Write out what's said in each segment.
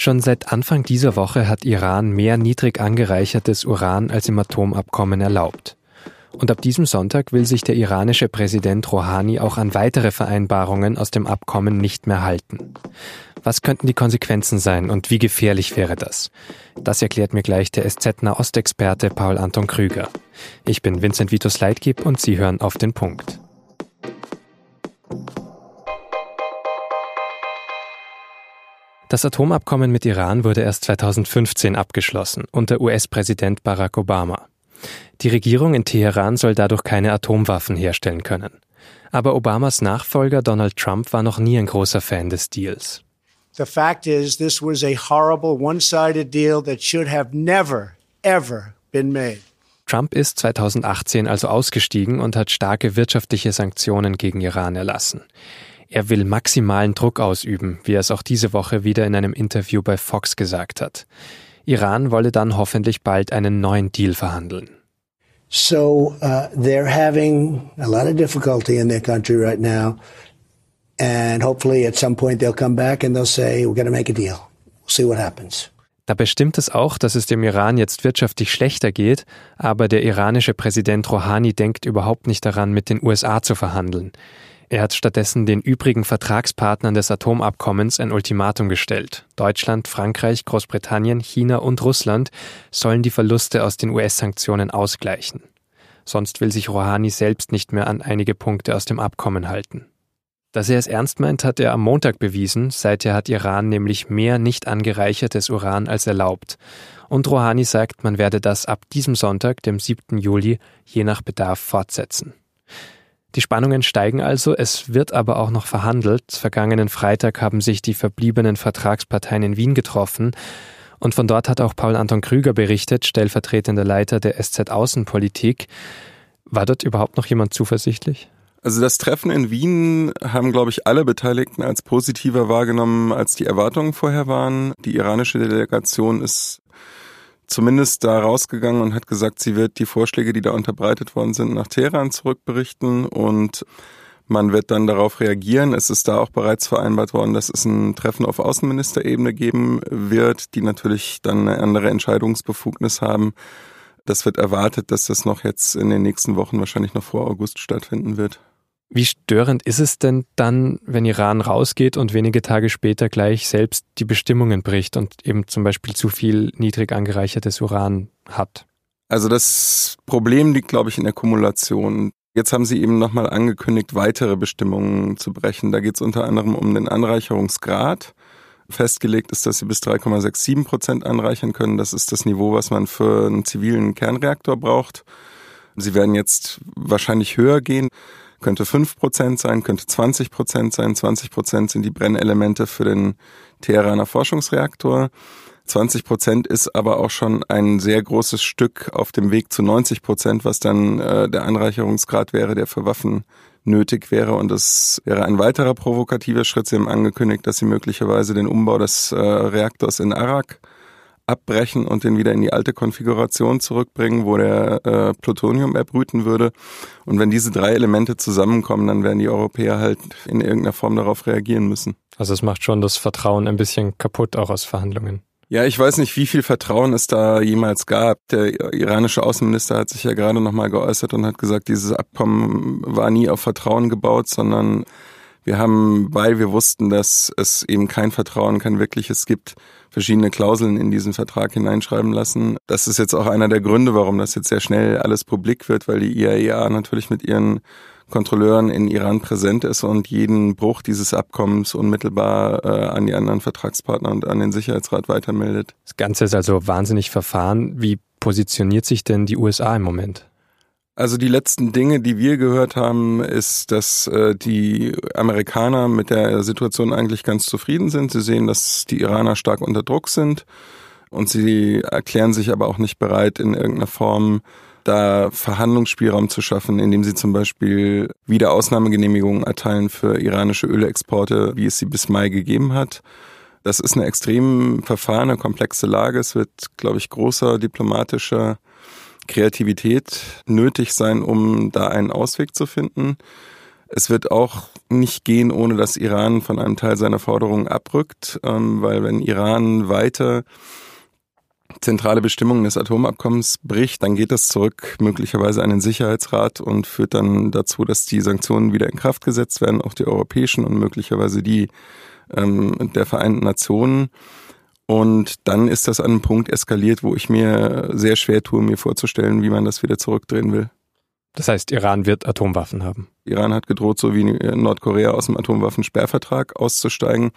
Schon seit Anfang dieser Woche hat Iran mehr niedrig angereichertes Uran als im Atomabkommen erlaubt. Und ab diesem Sonntag will sich der iranische Präsident Rouhani auch an weitere Vereinbarungen aus dem Abkommen nicht mehr halten. Was könnten die Konsequenzen sein und wie gefährlich wäre das? Das erklärt mir gleich der SZ-Nahostexperte Paul Anton Krüger. Ich bin Vincent Vitus Leitgeb und Sie hören auf den Punkt. Das Atomabkommen mit Iran wurde erst 2015 abgeschlossen unter US-Präsident Barack Obama. Die Regierung in Teheran soll dadurch keine Atomwaffen herstellen können. Aber Obamas Nachfolger Donald Trump war noch nie ein großer Fan des Deals. The fact is, this was a horrible one-sided deal that should have never, ever been made. Trump ist 2018 also ausgestiegen und hat starke wirtschaftliche Sanktionen gegen Iran erlassen. Er will maximalen Druck ausüben, wie er es auch diese Woche wieder in einem Interview bei Fox gesagt hat. Iran wolle dann hoffentlich bald einen neuen Deal verhandeln. So uh, they're having a lot of difficulty in their country right now, and hopefully at some point they'll come back and they'll say we're going to make a deal. We'll see what happens. Dabei stimmt es auch, dass es dem Iran jetzt wirtschaftlich schlechter geht, aber der iranische Präsident Rouhani denkt überhaupt nicht daran, mit den USA zu verhandeln. Er hat stattdessen den übrigen Vertragspartnern des Atomabkommens ein Ultimatum gestellt. Deutschland, Frankreich, Großbritannien, China und Russland sollen die Verluste aus den US-Sanktionen ausgleichen. Sonst will sich Rouhani selbst nicht mehr an einige Punkte aus dem Abkommen halten. Dass er es ernst meint, hat er am Montag bewiesen. Seither hat Iran nämlich mehr nicht angereichertes Uran als erlaubt. Und Rouhani sagt, man werde das ab diesem Sonntag, dem 7. Juli, je nach Bedarf fortsetzen. Die Spannungen steigen also, es wird aber auch noch verhandelt. Vergangenen Freitag haben sich die verbliebenen Vertragsparteien in Wien getroffen. Und von dort hat auch Paul Anton Krüger berichtet, stellvertretender Leiter der SZ Außenpolitik. War dort überhaupt noch jemand zuversichtlich? Also das Treffen in Wien haben, glaube ich, alle Beteiligten als positiver wahrgenommen, als die Erwartungen vorher waren. Die iranische Delegation ist zumindest da rausgegangen und hat gesagt, sie wird die Vorschläge, die da unterbreitet worden sind, nach Teheran zurückberichten und man wird dann darauf reagieren. Es ist da auch bereits vereinbart worden, dass es ein Treffen auf Außenministerebene geben wird, die natürlich dann eine andere Entscheidungsbefugnis haben. Das wird erwartet, dass das noch jetzt in den nächsten Wochen wahrscheinlich noch vor August stattfinden wird. Wie störend ist es denn dann, wenn Iran rausgeht und wenige Tage später gleich selbst die Bestimmungen bricht und eben zum Beispiel zu viel niedrig angereichertes Uran hat? Also das Problem liegt, glaube ich, in der Kumulation. Jetzt haben sie eben nochmal angekündigt, weitere Bestimmungen zu brechen. Da geht es unter anderem um den Anreicherungsgrad. Festgelegt ist, dass sie bis 3,67 Prozent anreichern können. Das ist das Niveau, was man für einen zivilen Kernreaktor braucht. Sie werden jetzt wahrscheinlich höher gehen könnte fünf Prozent sein, könnte 20 Prozent sein. 20 Prozent sind die Brennelemente für den Teheraner Forschungsreaktor. 20 Prozent ist aber auch schon ein sehr großes Stück auf dem Weg zu 90 Prozent, was dann äh, der Anreicherungsgrad wäre, der für Waffen nötig wäre. Und das wäre ein weiterer provokativer Schritt. Sie haben angekündigt, dass sie möglicherweise den Umbau des äh, Reaktors in Arak abbrechen und den wieder in die alte Konfiguration zurückbringen, wo der äh, Plutonium erbrüten würde. Und wenn diese drei Elemente zusammenkommen, dann werden die Europäer halt in irgendeiner Form darauf reagieren müssen. Also es macht schon das Vertrauen ein bisschen kaputt, auch aus Verhandlungen. Ja, ich weiß nicht, wie viel Vertrauen es da jemals gab. Der iranische Außenminister hat sich ja gerade nochmal geäußert und hat gesagt, dieses Abkommen war nie auf Vertrauen gebaut, sondern wir haben, weil wir wussten, dass es eben kein Vertrauen, kein wirkliches gibt, verschiedene Klauseln in diesen Vertrag hineinschreiben lassen. Das ist jetzt auch einer der Gründe, warum das jetzt sehr schnell alles publik wird, weil die IAEA e natürlich mit ihren Kontrolleuren in Iran präsent ist und jeden Bruch dieses Abkommens unmittelbar äh, an die anderen Vertragspartner und an den Sicherheitsrat weitermeldet. Das Ganze ist also wahnsinnig verfahren. Wie positioniert sich denn die USA im Moment? Also die letzten Dinge, die wir gehört haben, ist, dass äh, die Amerikaner mit der Situation eigentlich ganz zufrieden sind. Sie sehen, dass die Iraner stark unter Druck sind und sie erklären sich aber auch nicht bereit, in irgendeiner Form da Verhandlungsspielraum zu schaffen, indem sie zum Beispiel wieder Ausnahmegenehmigungen erteilen für iranische Ölexporte, wie es sie bis Mai gegeben hat. Das ist eine extrem verfahrene, komplexe Lage. Es wird, glaube ich, großer diplomatischer Kreativität nötig sein, um da einen Ausweg zu finden. Es wird auch nicht gehen, ohne dass Iran von einem Teil seiner Forderungen abrückt, ähm, weil wenn Iran weiter zentrale Bestimmungen des Atomabkommens bricht, dann geht das zurück möglicherweise an den Sicherheitsrat und führt dann dazu, dass die Sanktionen wieder in Kraft gesetzt werden, auch die europäischen und möglicherweise die ähm, der Vereinten Nationen. Und dann ist das an einem Punkt eskaliert, wo ich mir sehr schwer tue, mir vorzustellen, wie man das wieder zurückdrehen will. Das heißt, Iran wird Atomwaffen haben. Iran hat gedroht, so wie Nordkorea aus dem Atomwaffensperrvertrag auszusteigen.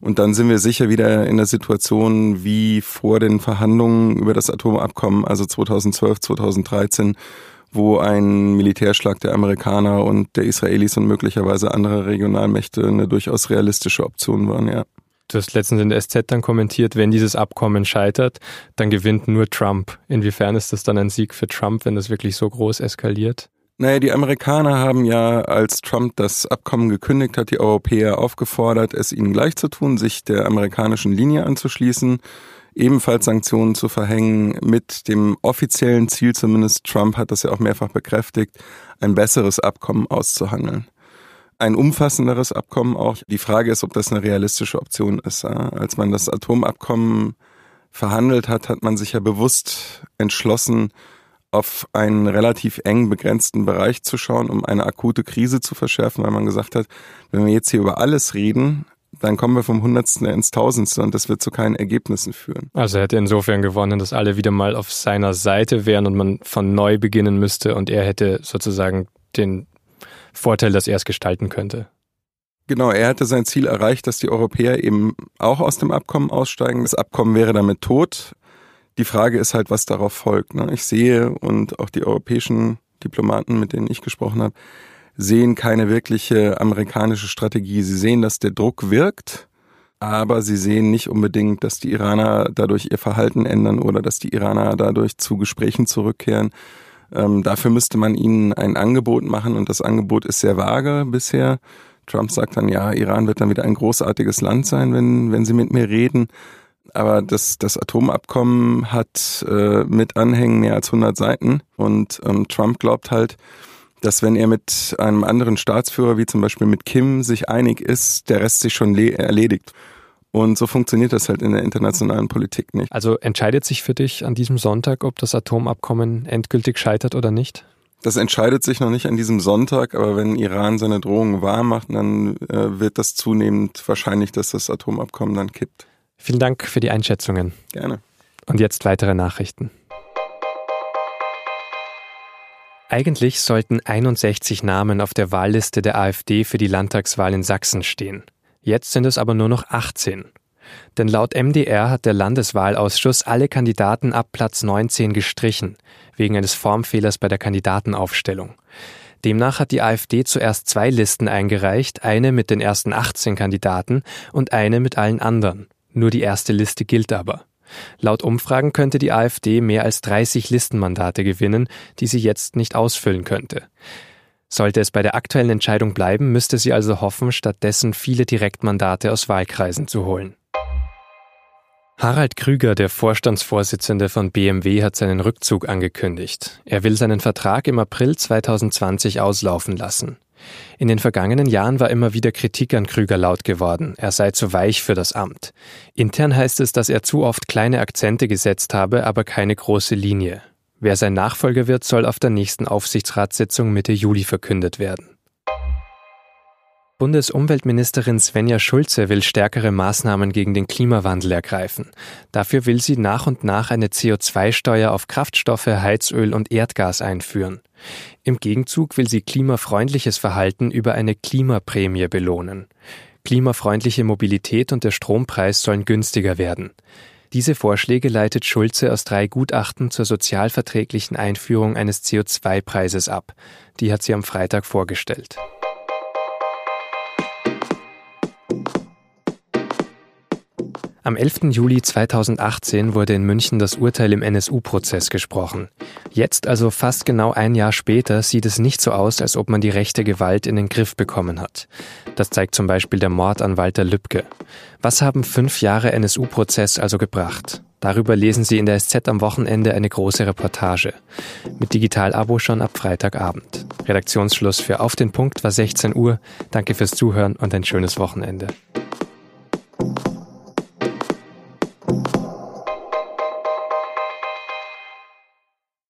Und dann sind wir sicher wieder in der Situation wie vor den Verhandlungen über das Atomabkommen, also 2012, 2013, wo ein Militärschlag der Amerikaner und der Israelis und möglicherweise anderer Regionalmächte eine durchaus realistische Option waren, ja. Du hast letztens in der SZ dann kommentiert, wenn dieses Abkommen scheitert, dann gewinnt nur Trump. Inwiefern ist das dann ein Sieg für Trump, wenn das wirklich so groß eskaliert? Naja, die Amerikaner haben ja, als Trump das Abkommen gekündigt hat, die Europäer aufgefordert, es ihnen gleich zu tun, sich der amerikanischen Linie anzuschließen, ebenfalls Sanktionen zu verhängen, mit dem offiziellen Ziel zumindest, Trump hat das ja auch mehrfach bekräftigt, ein besseres Abkommen auszuhandeln ein umfassenderes Abkommen auch. Die Frage ist, ob das eine realistische Option ist. Als man das Atomabkommen verhandelt hat, hat man sich ja bewusst entschlossen, auf einen relativ eng begrenzten Bereich zu schauen, um eine akute Krise zu verschärfen, weil man gesagt hat, wenn wir jetzt hier über alles reden, dann kommen wir vom Hundertsten ins Tausendste und das wird zu keinen Ergebnissen führen. Also er hätte insofern gewonnen, dass alle wieder mal auf seiner Seite wären und man von neu beginnen müsste und er hätte sozusagen den Vorteil, dass er es gestalten könnte. Genau, er hatte sein Ziel erreicht, dass die Europäer eben auch aus dem Abkommen aussteigen. Das Abkommen wäre damit tot. Die Frage ist halt, was darauf folgt. Ne? Ich sehe und auch die europäischen Diplomaten, mit denen ich gesprochen habe, sehen keine wirkliche amerikanische Strategie. Sie sehen, dass der Druck wirkt, aber sie sehen nicht unbedingt, dass die Iraner dadurch ihr Verhalten ändern oder dass die Iraner dadurch zu Gesprächen zurückkehren. Ähm, dafür müsste man ihnen ein Angebot machen und das Angebot ist sehr vage bisher. Trump sagt dann, ja, Iran wird dann wieder ein großartiges Land sein, wenn, wenn sie mit mir reden. Aber das, das Atomabkommen hat äh, mit Anhängen mehr als 100 Seiten und ähm, Trump glaubt halt, dass wenn er mit einem anderen Staatsführer, wie zum Beispiel mit Kim, sich einig ist, der Rest sich schon erledigt. Und so funktioniert das halt in der internationalen Politik nicht. Also entscheidet sich für dich an diesem Sonntag, ob das Atomabkommen endgültig scheitert oder nicht? Das entscheidet sich noch nicht an diesem Sonntag, aber wenn Iran seine Drohungen wahr macht, dann äh, wird das zunehmend wahrscheinlich, dass das Atomabkommen dann kippt. Vielen Dank für die Einschätzungen. Gerne. Und jetzt weitere Nachrichten. Eigentlich sollten 61 Namen auf der Wahlliste der AfD für die Landtagswahl in Sachsen stehen. Jetzt sind es aber nur noch 18. Denn laut MDR hat der Landeswahlausschuss alle Kandidaten ab Platz 19 gestrichen, wegen eines Formfehlers bei der Kandidatenaufstellung. Demnach hat die AfD zuerst zwei Listen eingereicht, eine mit den ersten 18 Kandidaten und eine mit allen anderen. Nur die erste Liste gilt aber. Laut Umfragen könnte die AfD mehr als 30 Listenmandate gewinnen, die sie jetzt nicht ausfüllen könnte. Sollte es bei der aktuellen Entscheidung bleiben, müsste sie also hoffen, stattdessen viele Direktmandate aus Wahlkreisen zu holen. Harald Krüger, der Vorstandsvorsitzende von BMW, hat seinen Rückzug angekündigt. Er will seinen Vertrag im April 2020 auslaufen lassen. In den vergangenen Jahren war immer wieder Kritik an Krüger laut geworden, er sei zu weich für das Amt. Intern heißt es, dass er zu oft kleine Akzente gesetzt habe, aber keine große Linie. Wer sein Nachfolger wird, soll auf der nächsten Aufsichtsratssitzung Mitte Juli verkündet werden. Bundesumweltministerin Svenja Schulze will stärkere Maßnahmen gegen den Klimawandel ergreifen. Dafür will sie nach und nach eine CO2-Steuer auf Kraftstoffe, Heizöl und Erdgas einführen. Im Gegenzug will sie klimafreundliches Verhalten über eine Klimaprämie belohnen. Klimafreundliche Mobilität und der Strompreis sollen günstiger werden. Diese Vorschläge leitet Schulze aus drei Gutachten zur sozialverträglichen Einführung eines CO2-Preises ab. Die hat sie am Freitag vorgestellt. Am 11. Juli 2018 wurde in München das Urteil im NSU-Prozess gesprochen. Jetzt, also fast genau ein Jahr später, sieht es nicht so aus, als ob man die rechte Gewalt in den Griff bekommen hat. Das zeigt zum Beispiel der Mord an Walter Lübcke. Was haben fünf Jahre NSU-Prozess also gebracht? Darüber lesen Sie in der SZ am Wochenende eine große Reportage. Mit Digital-Abo schon ab Freitagabend. Redaktionsschluss für Auf den Punkt war 16 Uhr. Danke fürs Zuhören und ein schönes Wochenende.